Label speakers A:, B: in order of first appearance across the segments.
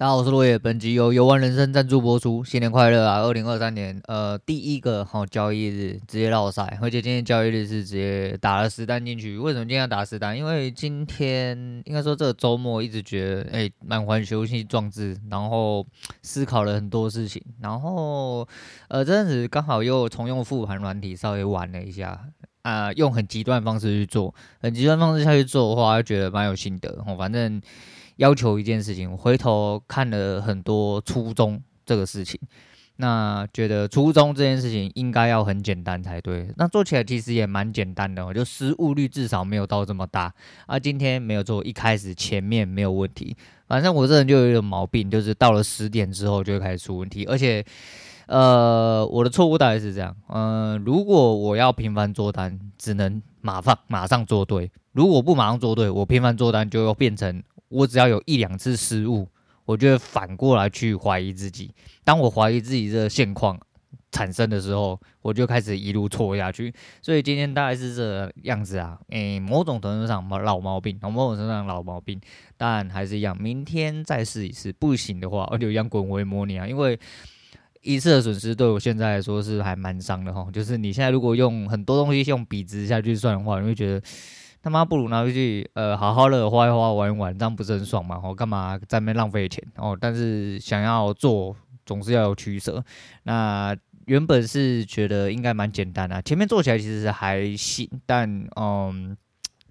A: 大家好，我是落叶。本集由游玩人生赞助播出。新年快乐啊！二零二三年，呃，第一个好交易日直接落赛，而且今天交易日是直接打了十单进去。为什么今天要打十单？因为今天应该说这个周末一直觉得，哎，满怀雄心壮志，然后思考了很多事情，然后呃，这阵子刚好又重用复盘软体，稍微玩了一下啊、用很极端的方式去做，很极端方式下去做的话，觉得蛮有心得。哦，反正。要求一件事情，我回头看了很多初衷这个事情，那觉得初衷这件事情应该要很简单才对。那做起来其实也蛮简单的，就失误率至少没有到这么大。啊，今天没有做，一开始前面没有问题。反正我这人就有一个毛病，就是到了十点之后就会开始出问题。而且，呃，我的错误大概是这样，嗯、如果我要频繁做单，只能马上马上做对；如果不马上做对，我频繁做单就要变成。我只要有一两次失误，我就会反过来去怀疑自己。当我怀疑自己这个现况产生的时候，我就开始一路错下去。所以今天大概是这样子啊，诶、某种程度上老毛病，某种程度上老毛病，但还是一样。明天再试一次，不行的话，我就一样滚回模拟啊。因为一次的损失对我现在来说是还蛮伤的哈。就是你现在如果用很多东西用比值下去算的话，你会觉得。他妈不如拿回去，呃，好好的花一花，玩一玩，这样不是很爽吗？我干嘛在那边浪费钱哦？但是想要做，总是要有取舍。那原本是觉得应该蛮简单的，前面做起来其实还行，但嗯。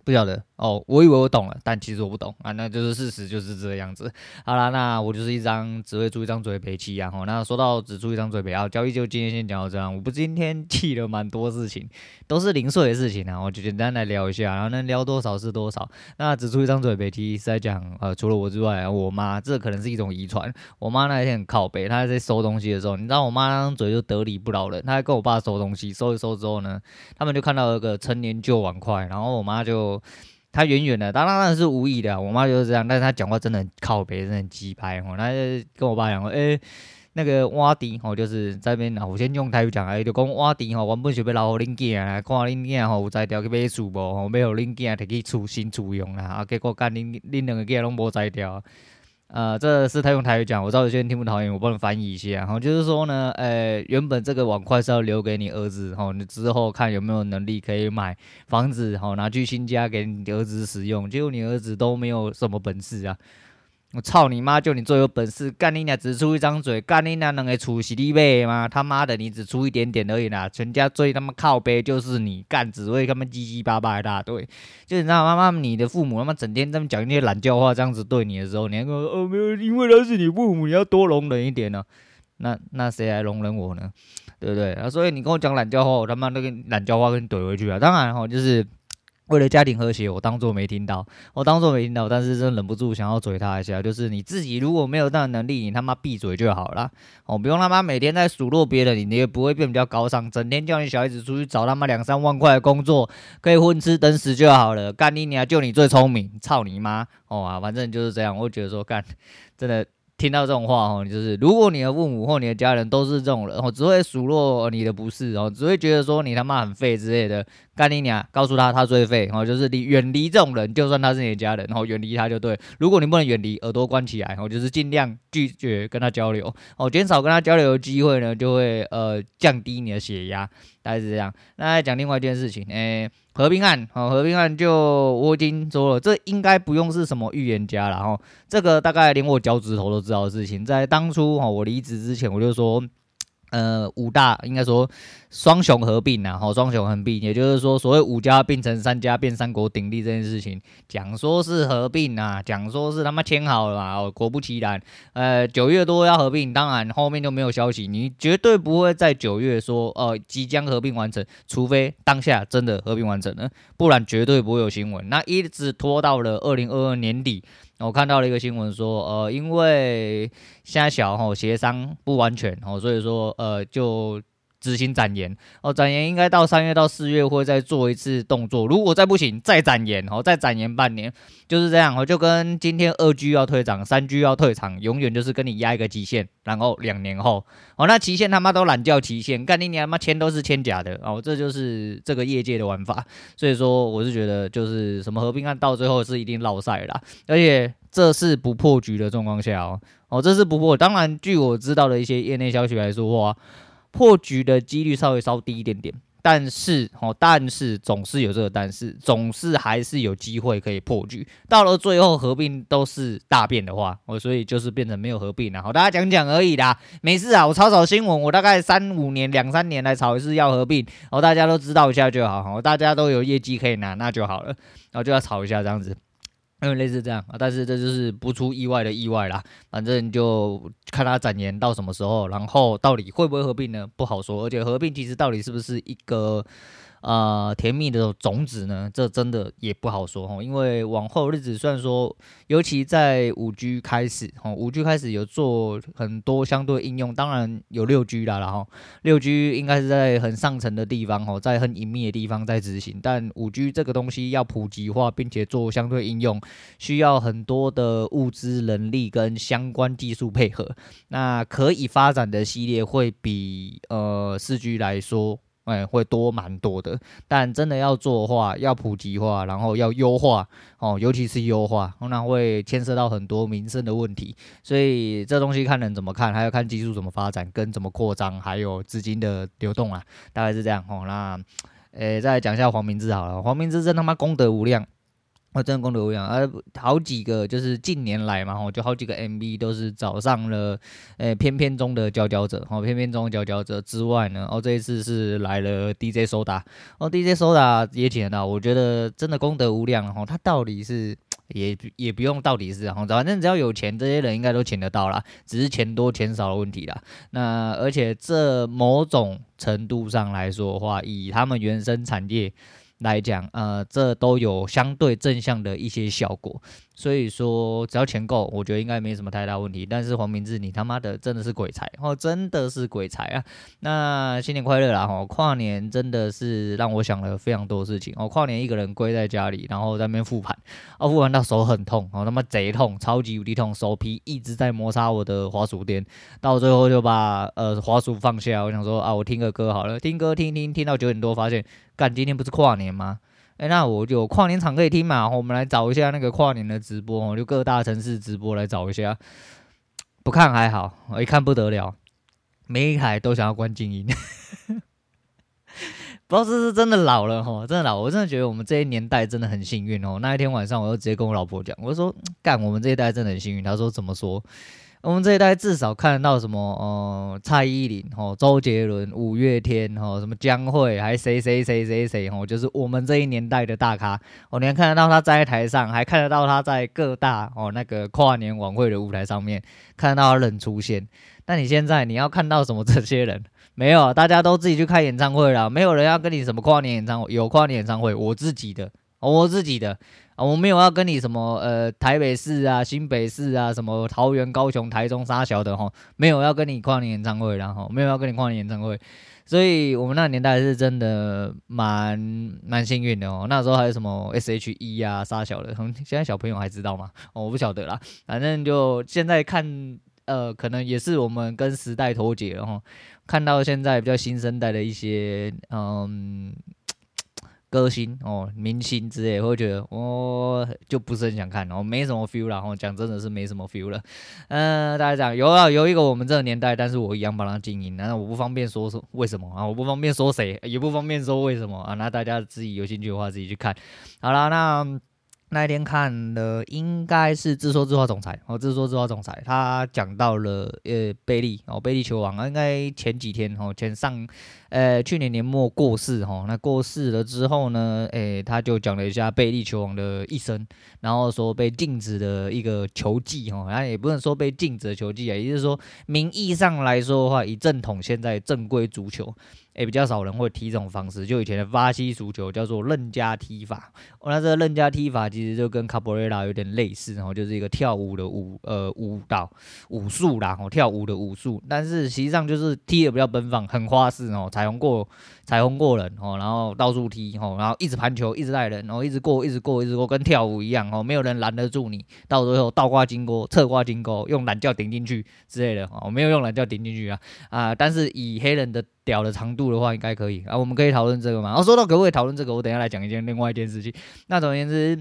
A: 不晓得哦，我以为我懂了，但其实我不懂啊，那就是事实，就是这个样子。好啦，那我就是一张只会出一张嘴赔气啊。吼，那说到只出一张嘴赔啊，交易就今天先讲到这样。我不今天记了蛮多事情，都是零碎的事情啊，我就简单来聊一下，然后能聊多少是多少。那只出一张嘴赔气是在讲呃，除了我之外，我妈这可能是一种遗传。我妈那一天很靠北，她在收东西的时候，你知道我妈那张嘴就得理不饶人，她还跟我爸收东西，收一收之后呢，他们就看到一个陈年旧碗筷，然后我妈就。他远远的，当然当然是无意的。我妈就是这样，但是他讲话真的很靠别人很鸡掰哦。那跟我爸讲说，诶、欸，那个挖地吼，就是在那边。我先用台语讲啊，就讲挖地吼，原本是要留给恁囝啊，看恁囝吼有才调去买厝无吼，买互恁囝摕去厝新厝用啦。啊，结果干恁恁两个囝拢无才调。呃，这是他用台语讲，我知道有些人听不讨厌，我帮你翻译一下。然后就是说呢，呃，原本这个碗筷是要留给你儿子，哈，你之后看有没有能力可以买房子，哈，拿去新家给你儿子使用。结果你儿子都没有什么本事啊。我操你妈！就你最有本事，干你俩只出一张嘴，干你俩能给出息的呗吗？他妈的，你只出一点点而已啦！全家最他妈靠背就是你干，只会他妈唧唧巴巴一大堆。就你知道妈妈，你的父母他妈整天这么讲一些懒叫话，这样子对你的时候，你还说哦没有，因为他是你父母，你要多容忍一点呢、那那谁来容忍我呢？对不对？啊，所以你跟我讲懒叫话，我他妈那个懒叫话跟你怼回去啊！当然哈，就是。为了家庭和谐，我当做没听到，我当做没听到，但是真忍不住想要嘴他一下。就是你自己如果没有那样的能力，你他妈闭嘴就好了。哦，不用他妈每天在数落别人，你也不会变比较高尚。整天叫你小孩子出去找他妈两三万块的工作，可以混吃等死就好了。干你娘，就你最聪明，操你妈！哦啊，反正就是这样。我觉得说干，真的。听到这种话哦，就是如果你的父母或你的家人都是这种人哦，只会数落你的不是哦，只会觉得说你他妈很废之类的，干你娘！告诉他他最废然哦，就是你远离这种人，就算他是你的家人，然后远离他就对。如果你不能远离，耳朵关起来哦，就是尽量拒绝跟他交流哦，减少跟他交流的机会呢，就会呃降低你的血压。大概是这样。那再讲另外一件事情，诶、欸，合并案，好，合并案就我已经说了，这应该不用是什么预言家了，哈，这个大概连我脚趾头都知道的事情，在当初哈我离职之前，我就说。呃，五大应该说双雄合并呐，吼，双雄合并，也就是说，所谓五家并成三家变三国鼎立这件事情，讲说是合并呐，讲说是他妈签好了嘛，果不其然，呃，九月多要合并，当然后面就没有消息，你绝对不会在九月说，呃，即将合并完成，除非当下真的合并完成了，不然绝对不会有新闻，那一直拖到了二零二二年底。我看到了一个新闻说，呃，因为现在小吼协商不完全哦，所以说呃就。执行展延。哦，展延应该到三月到四月会再做一次动作，如果再不行再展延哦，再展延半年，就是这样哦，就跟今天二 G 要退场，三 G 要退场，永远就是跟你压一个期限，然后两年后。哦，那期限他妈都懒叫期限，干你娘他妈签都是签假的。哦，这就是这个业界的玩法，所以说我是觉得就是什么合并案到最后是一定落赛啦，而且。这是不破局的状况下哦，哦，这是不破。当然，据我知道的一些业内消息来说的话，破局的几率稍微稍低一点点。但是哦，但是总是有这个但是，总是还是有机会可以破局。到了最后合并都是大变的话，哦，所以就是变成没有合并了。好，大家讲讲而已啦，没事啊。我炒炒新闻，我大概三五年、两三年来炒一次要合并，哦，大家都知道一下就好，哦，大家都有业绩可以拿，那就好了。然后就要炒一下这样子。因为类似这样啊，但是这就是不出意外的意外啦。反正就看他展延到什么时候，然后到底会不会合并呢？不好说。而且合并其实到底是不是一个？呃，甜蜜的种子呢，这真的也不好说哈，因为往后日子虽然说，尤其在五 G 开始哈，五 G 开始有做很多相对应用，当然有六 G 啦，然后六 G 应该是在很上层的地方哦，在很隐秘的地方在执行，但五 G 这个东西要普及化，并且做相对应用，需要很多的物资、人力跟相关技术配合，那可以发展的系列会比呃四 G 来说。哎，会多蛮多的，但真的要做的话，要普及化，然后要优化哦，尤其是优化，那会牵涉到很多民生的问题，所以这东西看人怎么看，还要看技术怎么发展，跟怎么扩张，还有资金的流动啊，大概是这样哦。那，诶，再讲一下黄明志好了，黄明志真他妈功德无量。我真的功德无量，而好几个就是近年来嘛，吼，就好几个 MV 都是找上了，诶、欸，偏偏中的佼佼者，吼，偏偏中的佼佼者之外呢，哦，这一次是来了 DJ Soda，哦，DJ Soda 也请得到，我觉得真的功德无量，吼，他到底是也也不用到底是，吼，反正只要有钱，这些人应该都请得到啦，只是钱多钱少的问题啦。那而且这某种程度上来说的话，以他们原生产业。来讲，呃，这都有相对正向的一些效果。所以说，只要钱够，我觉得应该没什么太大问题。但是黄明志，你他妈的真的是鬼才哦，真的是鬼才啊！那新年快乐啦！哈，跨年真的是让我想了非常多事情哦。跨年一个人归在家里，然后在那边复盘，哦，复盘到手很痛哦，他妈贼痛，超级无敌痛，手皮一直在摩擦我的滑鼠垫，到最后就把呃滑鼠放下。我想说啊，我听个歌好了，听歌听听听到九点多，发现干，今天不是跨年吗？哎、那我就跨年场可以听嘛？我们来找一下那个跨年的直播，就各大城市直播来找一下。不看还好，一看不得了，每一台都想要关静音。不知道是不是真的老了哈，真的老，我真的觉得我们这一年代真的很幸运哦。那一天晚上，我就直接跟我老婆讲，我说干，我们这一代真的很幸运。她说怎么说？我们这一代至少看得到什么？呃，蔡依林、吼周杰伦、五月天、吼什么江蕙，还谁谁谁谁谁？吼，就是我们这一年代的大咖。哦，你看得到他站在台上，还看得到他在各大哦那个跨年晚会的舞台上面看得到他人出现。但你现在你要看到什么？这些人 没有，大家都自己去开演唱会了，没有人要跟你什么跨年演唱会。有跨年演唱会，我自己的，我自己的。啊，我没有要跟你什么呃台北市啊、新北市啊、什么桃园、高雄、台中、沙小的吼，没有要跟你跨年演唱会，然后没有要跟你跨年演唱会，所以我们那年代是真的蛮蛮幸运的哦。那时候还有什么 S.H.E 啊、沙小的，现在小朋友还知道吗？我不晓得啦，反正就现在看，呃，可能也是我们跟时代脱节了哈。看到现在比较新生代的一些嗯。歌星哦，明星之类，会觉得我、哦、就不是很想看，哦没什么 feel。然后讲真的是没什么 feel 了。嗯、大家讲有啊，有一个我们这个年代，但是我一样帮他经营，那我不方便说说为什么啊，我不方便说谁，也不方便说为什么啊。那大家自己有兴趣的话，自己去看。好了，那。那一天看的应该是自说自话总裁哦，自说自话总裁，他讲到了呃贝利哦，贝利球王啊，应该前几天哦，前上呃去年年末过世哈，那过世了之后呢，诶他就讲了一下贝利球王的一生，然后说被禁止的一个球技哈，然后也不能说被禁止的球技啊，也就是说名义上来说的话，以正统现在正规足球。也、比较少人会踢这种方式，就以前的巴西足球叫做任加踢法。哦，那这个韧加踢法其实就跟卡布雷拉有点类似，然后就是一个跳舞的舞，呃，舞蹈武术啦，哦，跳舞的武术。但是实际上就是踢的比较奔放，很花式哦，彩虹过彩虹过人哦，然后到处踢哦，然后一直盘球，一直带人，然后一直过，一直过，一直过，跟跳舞一样哦，没有人拦得住你。到最后倒挂金钩、侧挂金钩，用懒觉顶进去之类的哦，我没有用懒觉顶进去啊啊！但是以黑人的。屌的长度的话，应该可以啊。我们可以讨论这个嘛？然后说到可不可以讨论这个，我等下来讲一件另外一件事情。那总而言之，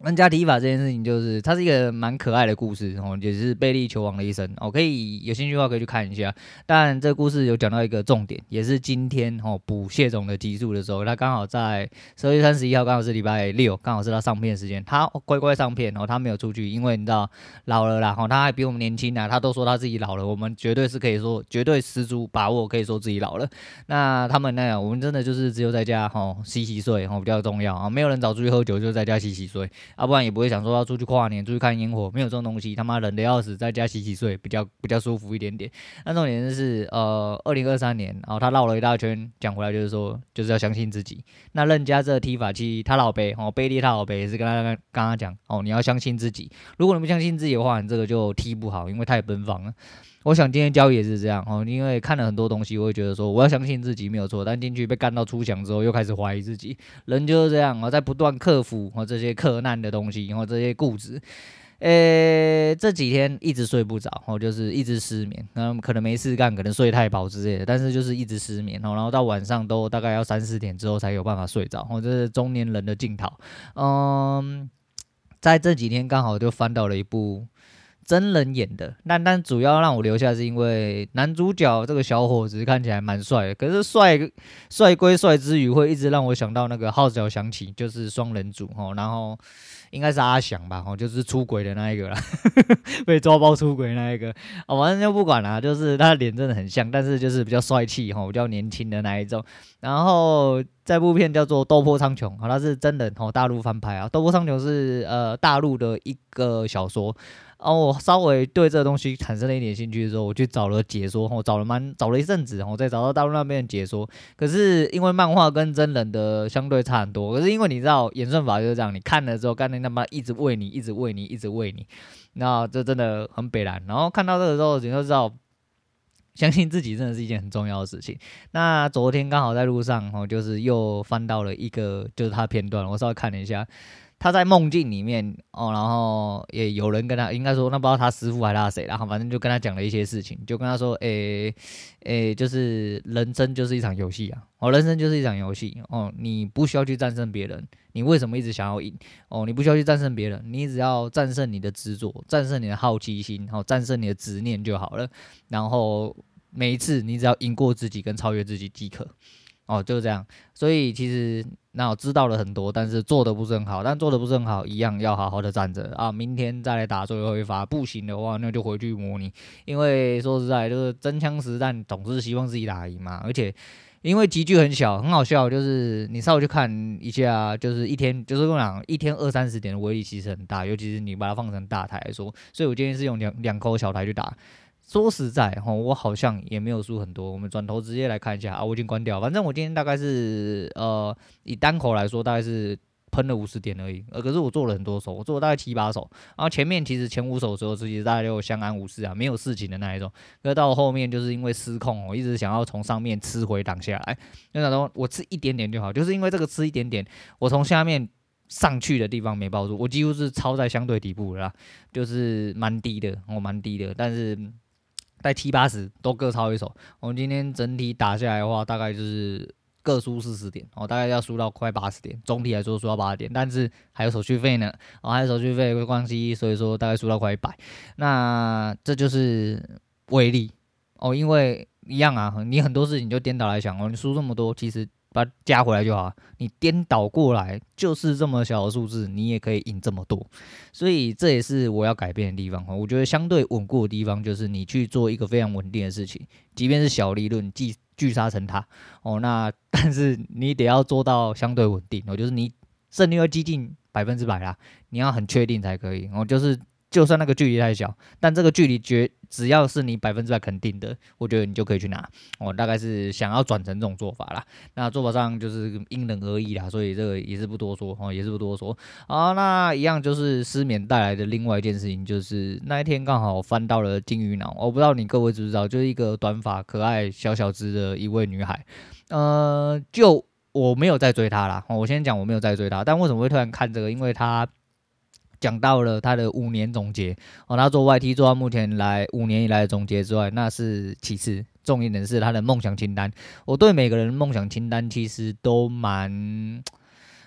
A: 人家提法这件事情，就是它是一个蛮可爱的故事哦，也是贝利球王的一生哦，可以有兴趣的话可以去看一下。但这故事有讲到一个重点，也是今天哦补谢总的集数的时候，他刚好在十二月三十一号，刚好是礼拜六，刚好是他上片时间，他乖乖上片哦，他没有出去，因为你知道老了啦，哦，他还比我们年轻啊，他都说他自己老了，我们绝对是可以说绝对十足把握可以说自己老了。那他们那样，我们真的就是只有在家哦洗洗睡哦比较重要啊，没有人早出去喝酒，就在家洗洗睡。啊、不然也不会想说要出去跨年，出去看烟火，没有这种东西，他妈冷的要死，在家洗洗睡比较比较舒服一点点。那重点是，呃，二零二三年，然后他绕了一大圈，讲回来就是说，就是要相信自己。那任家这踢法，其实他老贝哦，贝利他老贝也是跟他跟他讲哦，你要相信自己。如果你不相信自己的话，你这个就踢不好，因为太奔放了。我想今天交易也是这样哦，因为看了很多东西，我会觉得说我要相信自己没有错，但进去被干到出翔之后，又开始怀疑自己。人就是这样哦，在不断克服哦这些克难的东西，然后这些固执。诶，这几天一直睡不着哦，就是一直失眠，那可能没事干，可能睡太饱之类的，但是就是一直失眠哦，然后到晚上都大概要三四点之后才有办法睡着哦，这是中年人的镜头。嗯，在这几天刚好就翻到了一部。真人演的，但但主要让我留下是因为男主角这个小伙子看起来蛮帅的，可是帅帅归帅之余，会一直让我想到那个号角响起，就是双人组哦，然后应该是阿翔吧，哦，就是出轨的那一个啦，被抓包出轨那一个，哦，反正就不管了，就是他脸真的很像，但是就是比较帅气哈，比较年轻的那一种。然后这部片叫做《斗破苍穹》，好，它是真人哦，大陆翻拍啊，《斗破苍穹》是呃大陆的一个小说。哦，我稍微对这个东西产生了一点兴趣的时候，我去找了解说，我找了蛮找了一阵子，然后再找到大陆那边的解说。可是因为漫画跟真人的相对差很多，可是因为你知道演算法就是这样，你看了之后，干那他妈一直喂你，一直喂你，一直喂你，那这真的很北烂。然后看到这个时候，你就知道，相信自己真的是一件很重要的事情。那昨天刚好在路上，哦，就是又翻到了一个就是他片段，我稍微看了一下。他在梦境里面哦，然后也有人跟他，应该说那不知道他师傅还是他谁，然后反正就跟他讲了一些事情，就跟他说，诶、欸、诶、就是人生就是一场游戏啊，哦，人生就是一场游戏哦，你不需要去战胜别人，你为什么一直想要赢？哦，你不需要去战胜别人，你只要战胜你的执着，战胜你的好奇心，然后战胜你的执念就好了。然后每一次你只要赢过自己跟超越自己即可。哦，就是这样。所以其实那我知道了很多，但是做的不是很好。但做的不是很好，一样要好好的站着啊！明天再来打最后一发，不行的话，那就回去模拟。因为说实在，就是真枪实弹，总是希望自己打赢嘛。而且因为集聚很小，很好笑，就是你稍微去看一下，就是一天，就是我讲一天二三十点的威力其实很大，尤其是你把它放成大台来说。所以我建议是用两两口小台去打。说实在哈，我好像也没有输很多。我们转头直接来看一下啊，我已经关掉。反正我今天大概是呃，以单口来说，大概是喷了五十点而已。呃，可是我做了很多手，我做了大概七八手。然后前面其实前五手的时候，其实大概就相安无事啊，没有事情的那一种。可到后面就是因为失控，我一直想要从上面吃回档下来。就想说我吃一点点就好，就是因为这个吃一点点，我从下面上去的地方没抱住，我几乎是超在相对底部了，就是蛮低的，我蛮低的，但是。在七八十都各抄一手，我们今天整体打下来的话，大概就是各输四十点，哦，大概要输到快八十点，总体来说输到八十点，但是还有手续费呢，哦，还有手续费的关系，所以说大概输到快一百，那这就是威力哦，因为一样啊，你很多事情就颠倒来想哦，你输这么多，其实。把它加回来就好。你颠倒过来就是这么小的数字，你也可以赢这么多。所以这也是我要改变的地方。我觉得相对稳固的地方就是你去做一个非常稳定的事情，即便是小利润，聚聚沙成塔哦。那 但是你得要做到相对稳定。我就是你胜率要接近百分之百啦，你要很确定才可以。我就是。就算那个距离太小，但这个距离绝只要是你百分之百肯定的，我觉得你就可以去拿。我大概是想要转成这种做法啦。那做法上就是因人而异啦，所以这个也是不多说哦，也是不多说。好，那一样就是失眠带来的另外一件事情，就是那一天刚好翻到了金鱼脑，我不知道你各位知不知道，就是一个短发、可爱、小小只的一位女孩。呃，就我没有在追她啦。我先讲我没有在追她，但为什么会突然看这个？因为她。讲到了他的五年总结哦，他做 YT 做到目前来五年以来的总结之外，那是其次，重要的是他的梦想清单。我对每个人的梦想清单其实都蛮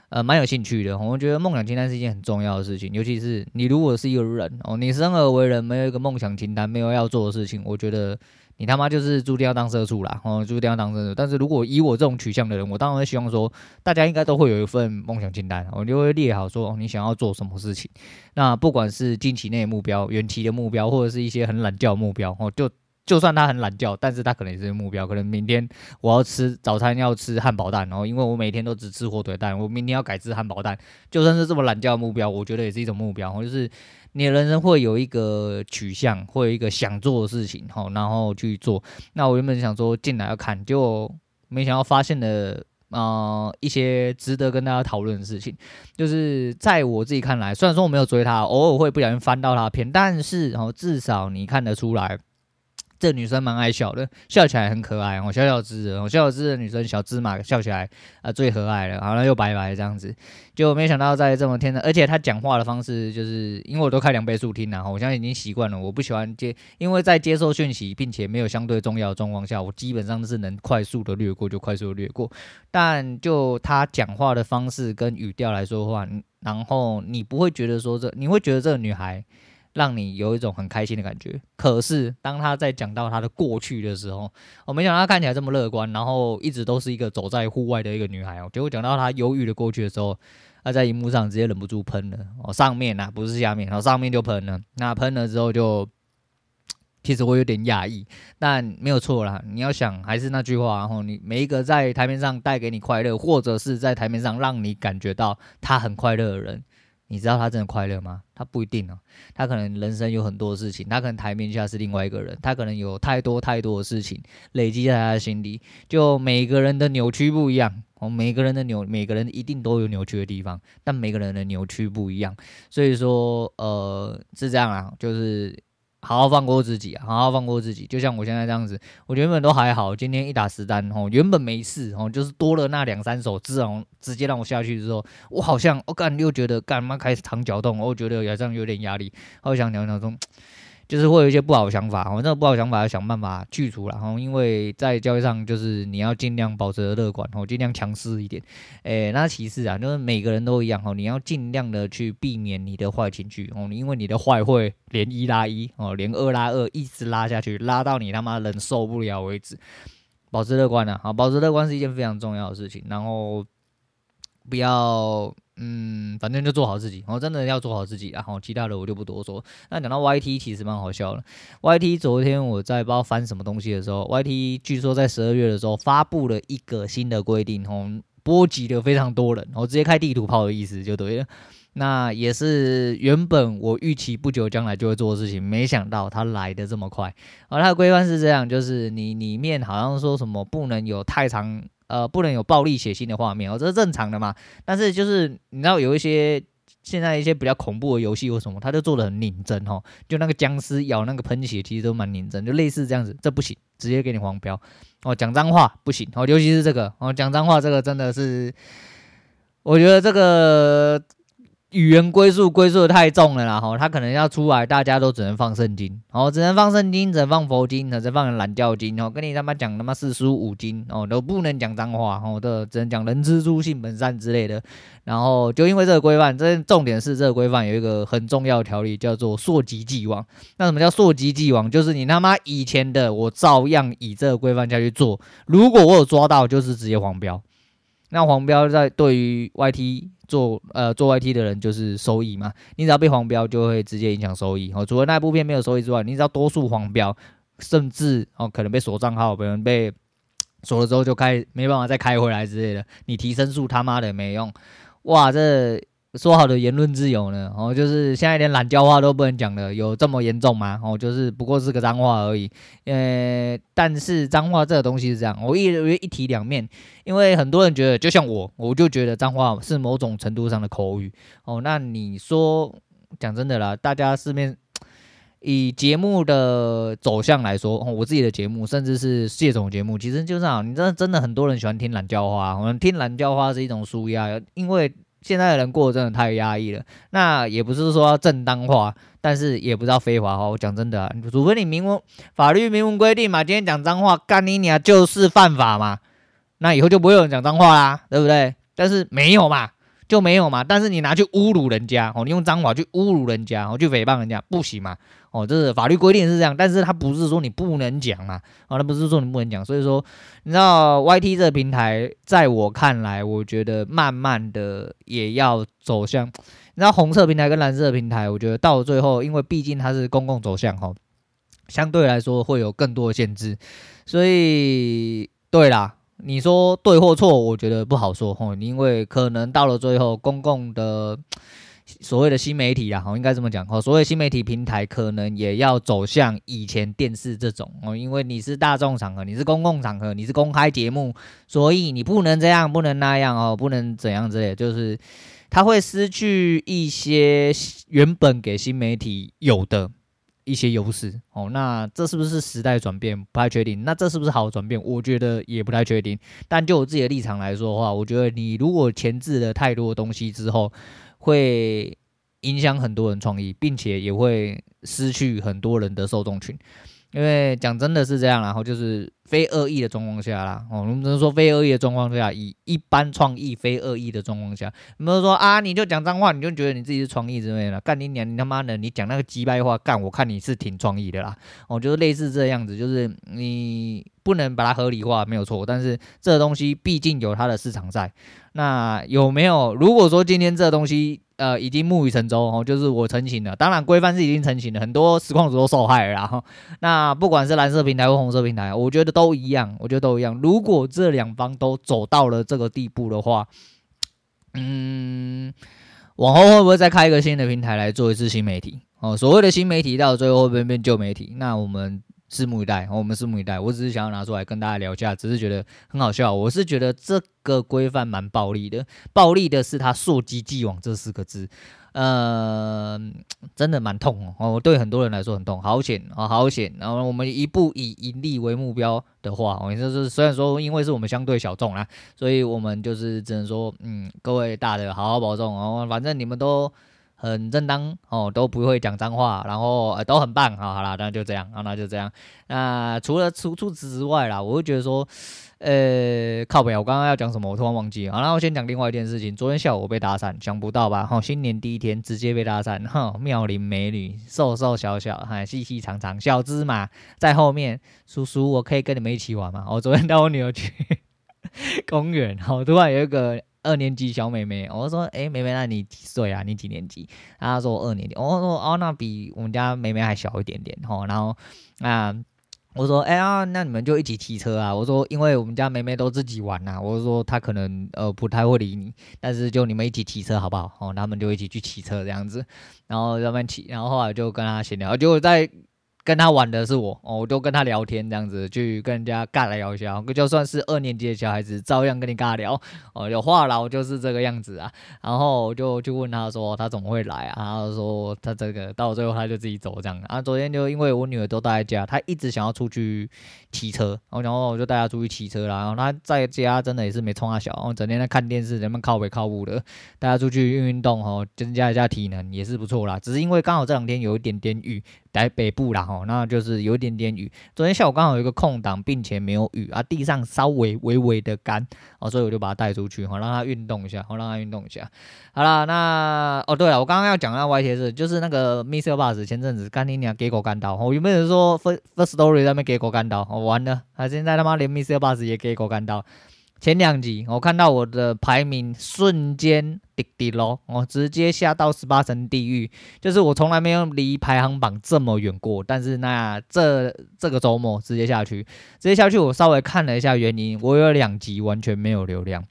A: 呃蛮有兴趣的。我觉得梦想清单是一件很重要的事情，尤其是你如果是一个人哦，你生而为人没有一个梦想清单，没有要做的事情，我觉得。你他妈就是注定要当社畜啦，哦，注定要当社畜。但是如果以我这种取向的人，我当然希望说，大家应该都会有一份梦想清单，我就会列好说，你想要做什么事情。那不管是近期内的目标、远期的目标，或者是一些很懒觉的目标，哦，就就算他很懒觉，但是他可能也是目标。可能明天我要吃早餐要吃汉堡蛋，然后因为我每天都只吃火腿蛋，我明天要改吃汉堡蛋。就算是这么懒觉的目标，我觉得也是一种目标，就是。你的人生会有一个取向，会有一个想做的事情，好，然后去做。那我原本想说进来要看，就没想到发现了啊、一些值得跟大家讨论的事情。就是在我自己看来，虽然说我没有追他，偶尔会不小心翻到他片，但是哦至少你看得出来。这女生蛮爱笑的，笑起来很可爱我，小小只我，小小只的女生，小芝麻笑起来啊、最和蔼了，好像又白白这样子，就没想到在这么天真，而且她讲话的方式就是，因为我都开两倍速听了，我现在已经习惯了，我不喜欢接，因为在接受讯息并且没有相对重要的状况下，我基本上是能快速的略过就快速略过，但就她讲话的方式跟语调来说的话，然后你不会觉得说这，你会觉得这个女孩。让你有一种很开心的感觉。可是当他在讲到他的过去的时候，我没想到他看起来这么乐观，然后一直都是一个走在户外的一个女孩哦。结果讲到他忧郁的过去的时候，他在荧幕上直接忍不住喷了哦，上面呐，不是下面，然后上面就喷了。那喷了之后就，其实我有点讶异，但没有错啦。你要想，还是那句话，然后你每一个在台面上带给你快乐，或者是在台面上让你感觉到他很快乐的人。你知道他真的快乐吗？他不一定哦，他可能人生有很多事情，他可能台面下是另外一个人，他可能有太多太多的事情累积在他的心里。就每个人的扭曲不一样，哦，每个人的扭，每个人一定都有扭曲的地方，但每个人的扭曲不一样，所以说，呃，是这样啊，就是。好好放过自己！好好放过自己，就像我现在这样子，我原本都还好。今天一打十单哦，原本没事哦，就是多了那两三手，自然直接让我下去之后，我好像我干又觉得干嘛开始肠绞痛，我觉得好像有点压力，好想聊聊中。就是会有一些不好的想法，我那不好的想法要想办法去除了，然后因为在交易上就是你要尽量保持乐观，哦，尽量强势一点，诶，那其次啊，就是每个人都一样，哦，你要尽量的去避免你的坏情绪，哦，因为你的坏会连一拉一，哦，连二拉二，一直拉下去，拉到你他妈忍受不了为止，保持乐观啊，好，保持乐观是一件非常重要的事情，然后不要。嗯，反正就做好自己，我真的要做好自己，然后其他的我就不多说。那讲到 YT，其实蛮好笑的。YT 昨天我在不知道翻什么东西的时候，YT 据说在十二月的时候发布了一个新的规定，哦，波及了非常多人，我直接开地图炮的意思就对了。那也是原本我预期不久将来就会做的事情，没想到它来得这么快。而它的规范是这样，就是你里面好像说什么不能有太长。呃，不能有暴力血腥的画面哦，这是正常的嘛。但是就是你知道有一些现在一些比较恐怖的游戏或什么，他就做的很拧真哦，就那个僵尸咬那个喷血，其实都蛮拧真，就类似这样子，这不行，直接给你黄标哦。讲脏话不行哦，尤其是这个哦，讲脏话这个真的是，我觉得这个。语言归宿归宿的太重了啦，吼，他可能要出来，大家都只能放圣经，哦，只能放圣经，只能放佛经，只能放懒觉经，哦，跟你他妈讲他妈四书五经，哦，都不能讲脏话，哦，都只能讲人之初性本善之类的。然后就因为这个规范，这重点是这个规范有一个很重要的条例，叫做溯及既往。那什么叫溯及既往？就是你他妈以前的，我照样以这个规范下去做，如果我有抓到，就是直接黄标。那黄标在对于 YT。做呃做 YT 的人就是收益嘛，你只要被黄标就会直接影响收益哦。除了那部片没有收益之外，你只要多数黄标，甚至哦可能被锁账号，可能被锁了之后就开没办法再开回来之类的，你提申诉他妈的没用，哇这。说好的言论自由呢？哦，就是现在连懒叫话都不能讲了，有这么严重吗？哦，就是不过是个脏话而已。呃，但是脏话这个东西是这样，我一我一提两面，因为很多人觉得，就像我，我就觉得脏话是某种程度上的口语。哦，那你说讲真的啦，大家市面以节目的走向来说，哦，我自己的节目，甚至是谢总节目，其实就是啊，你真的真的很多人喜欢听懒叫话，我们听懒叫话是一种舒压，因为。现在的人过得真的太压抑了，那也不是说要正当化，但是也不知道非法化。我讲真的啊，除非你明文法律明文规定嘛，今天讲脏话干你娘就是犯法嘛，那以后就不会有人讲脏话啦，对不对？但是没有嘛，就没有嘛。但是你拿去侮辱人家哦，你用脏话去侮辱人家，哦，去诽谤人家，不行嘛。哦，这是法律规定是这样，但是他不是说你不能讲嘛。哦，他不是说你不能讲。所以说，你知道 YT 这个平台，在我看来，我觉得慢慢的也要走向，你知道红色平台跟蓝色平台，我觉得到最后，因为毕竟它是公共走向哈。相对来说会有更多的限制，所以对啦，你说对或错，我觉得不好说吼，因为可能到了最后，公共的 所谓的新媒体啊，吼，应该这么讲吼，所谓新媒体平台可能也要走向以前电视这种哦，因为你是大众场合，你是公共场合，你是公开节目，所以你不能这样，不能那样哦，不能怎样之类，就是它会失去一些原本给新媒体有的。一些优势哦，那这是不是时代转变？不太确定。那这是不是好转变？我觉得也不太确定。但就我自己的立场来说的话，我觉得你如果前置了太多东西之后，会影响很多人创意，并且也会失去很多人的受众群。因为讲真的是这样，然后就是非恶意的状况下啦，哦，我们只能说非恶意的状况下，以一般创意非恶意的状况下，没有说啊，你就讲脏话，你就觉得你自己是创意之类的，干你娘，你他妈的，你讲那个鸡掰话，干我看你是挺创意的啦，哦，就是类似这样子，就是你不能把它合理化，没有错，但是这东西毕竟有它的市场在，那有没有？如果说今天这东西。呃，已经木已成舟哦，就是我成型了。当然，规范是已经成型了，很多实况主都受害了。然后，那不管是蓝色平台或红色平台，我觉得都一样，我觉得都一样。如果这两方都走到了这个地步的话，嗯，往后会不会再开一个新的平台来做一次新媒体？哦，所谓的新媒体到最后会不会变旧媒体？那我们。拭目以待，我们拭目以待。我只是想要拿出来跟大家聊一下，只是觉得很好笑。我是觉得这个规范蛮暴力的，暴力的是他“溯及既往”这四个字，呃，真的蛮痛哦。对很多人来说很痛，好险啊，好险。然后我们一步以盈利为目标的话，我就是虽然说因为是我们相对小众啦，所以我们就是只能说，嗯，各位大的好好保重哦，反正你们都。很正当哦，都不会讲脏话，然后呃都很棒啊、哦。好啦，那就这样啊，那就这样。那除了除除此之外啦，我会觉得说，呃，靠北，我刚刚要讲什么？我突然忘记。好，那我先讲另外一件事情。昨天下午我被搭讪，想不到吧？哈、哦，新年第一天直接被搭讪。哈、哦，妙龄美女，瘦瘦小小，还细细长长，小芝麻在后面。叔叔，我可以跟你们一起玩吗？我昨天带我女儿去 公园，好、哦，突然有一个。二年级小妹妹，我说：“哎、妹妹，那你几岁啊？你几年级？”她说：“我二年级。”我说：“哦，那比我们家妹妹还小一点点。”吼，然后啊，我说：“哎、欸、呀，那你们就一起骑车啊？”我说：“因为我们家妹妹都自己玩呐。”我说：“她可能呃不太会理你，但是就你们一起骑车好不好？”哦，他们就一起去骑车这样子，然后他们骑，然后后来就跟她闲聊，就在。跟他玩的是我哦，我就跟他聊天这样子，去跟人家尬聊一下。就算是二年级的小孩子，照样跟你尬聊哦。有话聊就是这个样子啊。然后我就就问他说，他怎么会来啊？然后说他这个到最后他就自己走这样。啊，昨天就因为我女儿都待在家，他一直想要出去骑车，然后我就带他出去骑车啦。然后他在家真的也是没冲他小，然后整天在看电视，人们靠北靠物的。带他出去运运动哦，增加一下体能也是不错啦。只是因为刚好这两天有一点点雨。来北部啦，吼，那就是有一点点雨。昨天下午刚好有一个空档，并且没有雨啊，地上稍微微微的干哦，所以我就把它带出去，好让它运动一下，好让它运动一下。好啦，那哦对了，我刚刚要讲那 YT 就是那个 Mister Bus 前阵子干你娘给狗干到，我有没有人说 First Story 在那边给狗干到？我完了，他现在他妈连 Mister Bus 也给狗干到。前两集我看到我的排名瞬间滴滴咯，我直接下到十八层地狱，就是我从来没有离排行榜这么远过。但是那这这个周末直接下去，直接下去，我稍微看了一下原因，我有两集完全没有流量。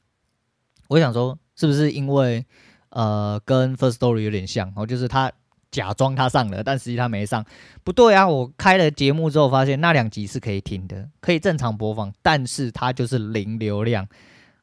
A: 我想说，是不是因为呃跟 First Story 有点像，哦，就是它。假装他上了，但实际他没上。不对啊！我开了节目之后，发现那两集是可以听的，可以正常播放，但是它就是零流量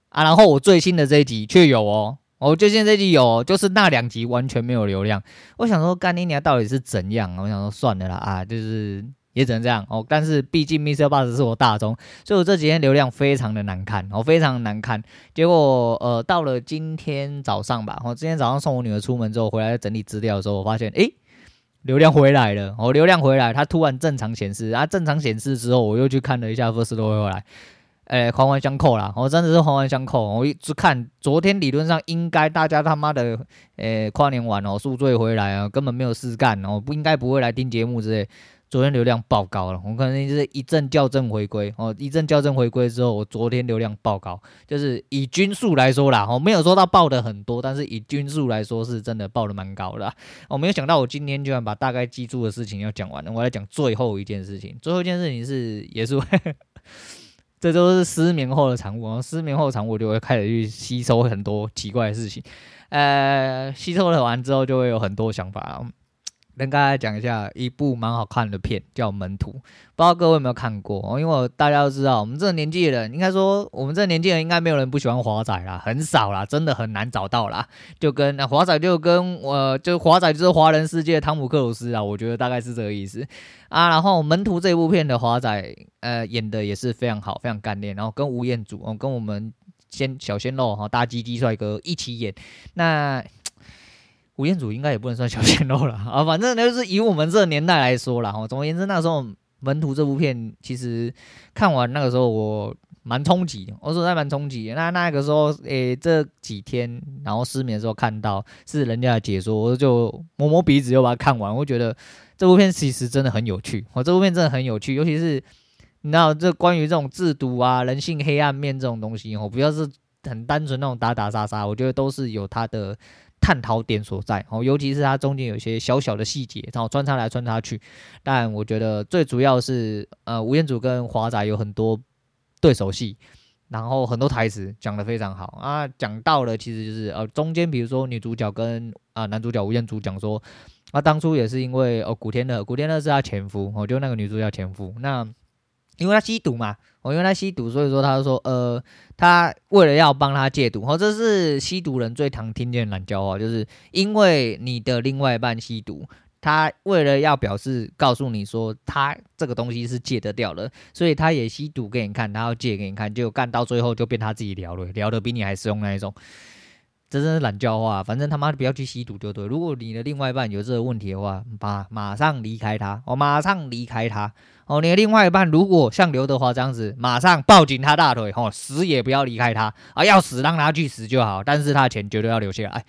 A: 啊。然后我最新的这一集却有哦，我最新这一集有，就是那两集完全没有流量。我想说，干你娘到底是怎样？我想说，算了啦啊，就是。也只能这样哦，但是毕竟 Mr. Bus 是我大宗，所以我这几天流量非常的难看，哦，非常难看。结果呃，到了今天早上吧，我今天早上送我女儿出门之后，回来整理资料的时候，我发现，诶，流量回来了，哦，流量回来，它突然正常显示，啊，正常显示之后，我又去看了一下 Firstory 回来，诶，环环相扣啦，我真的是环环相扣。我一直看昨天理论上应该大家他妈的，诶，跨年完哦，宿醉回来啊，根本没有事干哦，不应该不会来听节目之类。昨天流量爆高了，我可能就是一阵校正回归哦，一阵校正回归之后，我昨天流量爆高，就是以均数来说啦，我没有说到爆的很多，但是以均数来说是真的爆的蛮高的。我没有想到我今天居然把大概记住的事情要讲完了，我来讲最后一件事情，最后一件事情是也是，这都是失眠后的产物，失眠后的产物就会开始去吸收很多奇怪的事情，呃，吸收了完之后就会有很多想法。跟大家讲一下一部蛮好看的片，叫《门徒》，不知道各位有没有看过哦？因为我大家都知道，我们这个年纪的人，应该说我们这个年纪人，应该没有人不喜欢华仔啦，很少啦，真的很难找到啦。就跟那华仔，就跟我、呃，就华仔就是华人世界汤姆克鲁斯啊，我觉得大概是这个意思啊。然后《门徒》这部片的华仔，呃，演的也是非常好，非常干练。然后跟吴彦祖哦，跟我们鲜小鲜肉哈，大鸡鸡帅哥一起演那。吴彦祖应该也不能算小鲜肉了 啊，反正就是以我们这个年代来说啦，哈，总而言之，那时候《门徒》这部片其实看完那个时候我蛮冲击，我说还蛮冲击。那那个时候，诶、欸，这几天然后失眠的时候看到是人家的解说，我就摸摸鼻子又把它看完。我觉得这部片其实真的很有趣，我这部片真的很有趣，尤其是你知道这关于这种制毒啊、人性黑暗面这种东西，哦，不要是很单纯那种打打杀杀，我觉得都是有它的。探讨点所在哦，尤其是它中间有些小小的细节，然后穿插来穿插去。但我觉得最主要是，呃，吴彦祖跟华仔有很多对手戏，然后很多台词讲得非常好啊。讲到了其实就是，呃，中间比如说女主角跟啊、男主角吴彦祖讲说，啊，当初也是因为哦，古天乐，古天乐是他前夫，哦，就那个女主角前夫，那。因为他吸毒嘛，我因为他吸毒，所以说他就说，呃，他为了要帮他戒毒，哦，这是吸毒人最常听见的懒叫话，就是因为你的另外一半吸毒，他为了要表示告诉你说他这个东西是戒得掉的，所以他也吸毒给你看，他要戒给你看，就干到最后就变他自己聊了，聊得比你还实用那一种。这真是懒叫话，反正他妈的不要去吸毒就对。如果你的另外一半有这个问题的话，马马上离开他，我马上离开他。哦，你的另外一半如果像刘德华这样子，马上抱紧他大腿，哦，死也不要离开他啊！要死让他去死就好，但是他的钱绝对要留下来。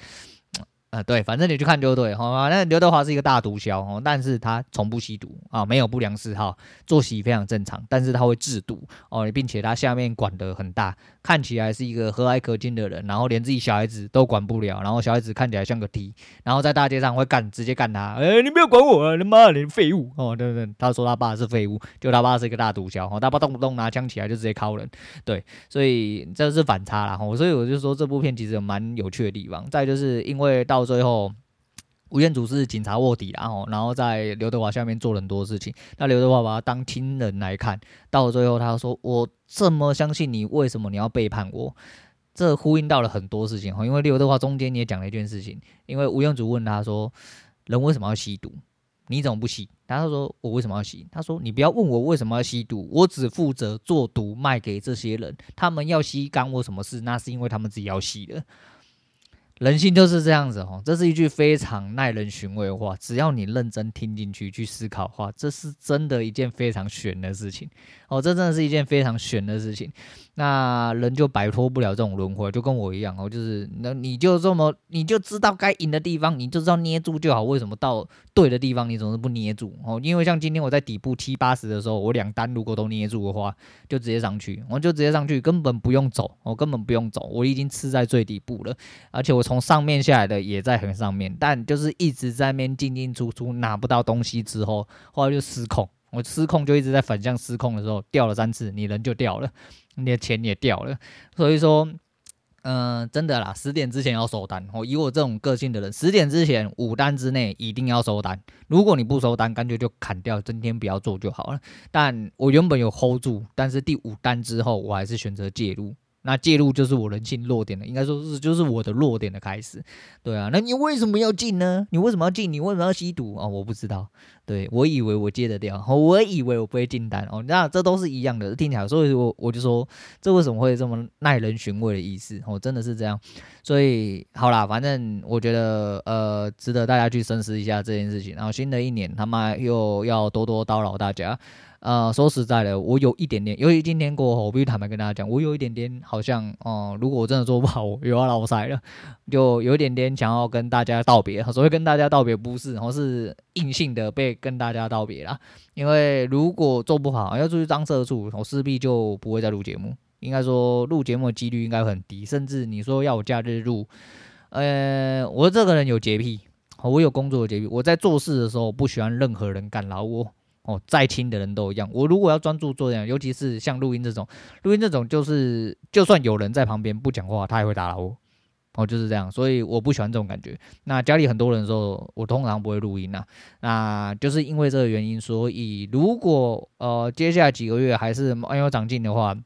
A: 呃，对，反正你去看就对，好吗？那刘德华是一个大毒枭哦，但是他从不吸毒啊，没有不良嗜好，作息非常正常，但是他会制毒哦，并且他下面管得很大，看起来是一个和蔼可亲的人，然后连自己小孩子都管不了，然后小孩子看起来像个 T，然后在大街上会干，直接干他，哎，你不要管我啊，你妈的，你废物哦，对对，他说他爸是废物，就他爸是一个大毒枭哦，他爸动不动拿枪起来就直接敲人，对，所以这是反差啦，所以我就说这部片其实有蛮有趣的地方，再就是因为到最后。吴彦祖是警察卧底，然后然后在刘德华下面做了很多事情。那刘德华把他当亲人来看，到最后他说：“我这么相信你，为什么你要背叛我？”这呼应到了很多事情哈。因为刘德华中间也讲了一件事情，因为吴彦祖问他说：“人为什么要吸毒？你怎么不吸？”他说：“我为什么要吸？”他说：“你不要问我为什么要吸毒，我只负责做毒卖给这些人，他们要吸干我什么事？那是因为他们自己要吸的。”人性就是这样子哦，这是一句非常耐人寻味的话。只要你认真听进去，去思考话，这是真的一件非常玄的事情哦。这真的是一件非常玄的事情。那人就摆脱不了这种轮回，就跟我一样哦，就是那你就这么，你就知道该赢的地方，你就知道捏住就好。为什么到对的地方你总是不捏住哦？因为像今天我在底部七八十的时候，我两单如果都捏住的话，就直接上去，我就直接上去，根本不用走，我根本不用走，我已经吃在最底部了，而且我从上面下来的也在很上面，但就是一直在那进进出出拿不到东西之后，后来就失控，我失控就一直在反向失控的时候掉了三次，你人就掉了。你的钱也掉了，所以说，嗯、真的啦，十点之前要收单。我，以我这种个性的人，十点之前五单之内一定要收单。如果你不收单，干脆就砍掉，今天不要做就好了。但我原本有 hold 住，但是第五单之后，我还是选择介入。那介入就是我人性弱点的，应该说是就是我的弱点的开始。对啊，那你为什么要进呢？你为什么要进？你为什么要吸毒啊、我不知道。对，我以为我接得掉，我以为我不会进单哦，那这都是一样的，听起来，所以我我就说，这为什么会这么耐人寻味的意思？哦，真的是这样，所以好啦，反正我觉得呃，值得大家去深思一下这件事情。然后新的一年，他妈又要多多叨扰大家。呃，说实在的，我有一点点，由于今天过后，我必须坦白跟大家讲，我有一点点好像，哦、如果我真的做不好，又要老赛了，就有一点点想要跟大家道别。所谓跟大家道别，不是，而是硬性的被跟大家道别啦。因为如果做不好，要出去当社畜，我势必就不会再录节目。应该说，录节目的几率应该很低，甚至你说要我假日录，呃，我这个人有洁癖，我有工作的洁癖，我在做事的时候不喜欢任何人干扰我。哦，再亲的人都一样。我如果要专注做这样，尤其是像录音这种，录音这种就是，就算有人在旁边不讲话，他也会打扰我。哦，就是这样，所以我不喜欢这种感觉。那家里很多人的时候，我通常不会录音呐。那就是因为这个原因，所以如果呃接下来几个月还是没有长进的话，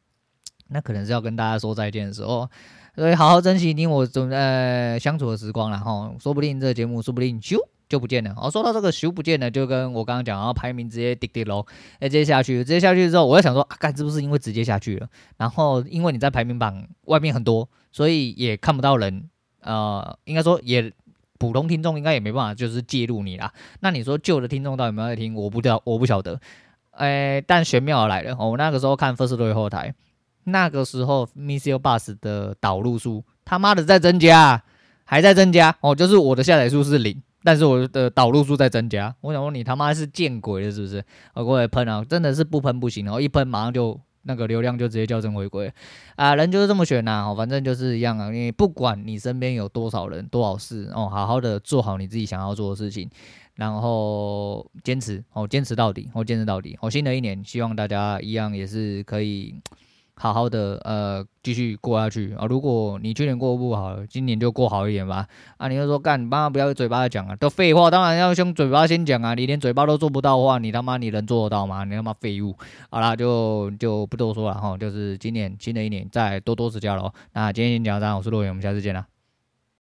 A: 那可能是要跟大家说再见的时候。所以好好珍惜你我总呃相处的时光了哈，说不定这个节目，说不定就。就不见了。哦，说到这个修不见了，就跟我刚刚讲，然后排名直接滴滴喽，哎，直接下去，直接下去之后，我在想说，啊，干是不是因为直接下去了？然后因为你在排名榜外面很多，所以也看不到人，呃，应该说也普通听众应该也没办法就是介入你啦。那你说旧的听众到底有没有在听？我不知道，我不晓得。哎，但玄妙而来了，我那个时候看 Firstory 后台，那个时候 Missile Bus 的导入数他妈的在增加，还在增加哦，就是我的下载数是零。但是我的导入数在增加，我想说你他妈是见鬼了是不是？我过来喷啊，真的是不喷不行哦，一喷马上就那个流量就直接校正回归啊，人就是这么选呐，反正就是一样啊，你不管你身边有多少人多少事哦，好好的做好你自己想要做的事情，然后坚持哦，坚持到底哦，坚持到底哦，新的一年希望大家一样也是可以。好好的，呃，继续过下去啊！如果你去年过不好，今年就过好一点吧。啊，你就说干，你妈不要嘴巴讲啊，都废话，当然要用嘴巴先讲啊！你连嘴巴都做不到的话，你他妈你能做得到吗？你他妈废物！好啦，就就不多说了哈，就是今年新的一年再多多指教喽。那今天先讲到这，我是洛元，我们下次见啦。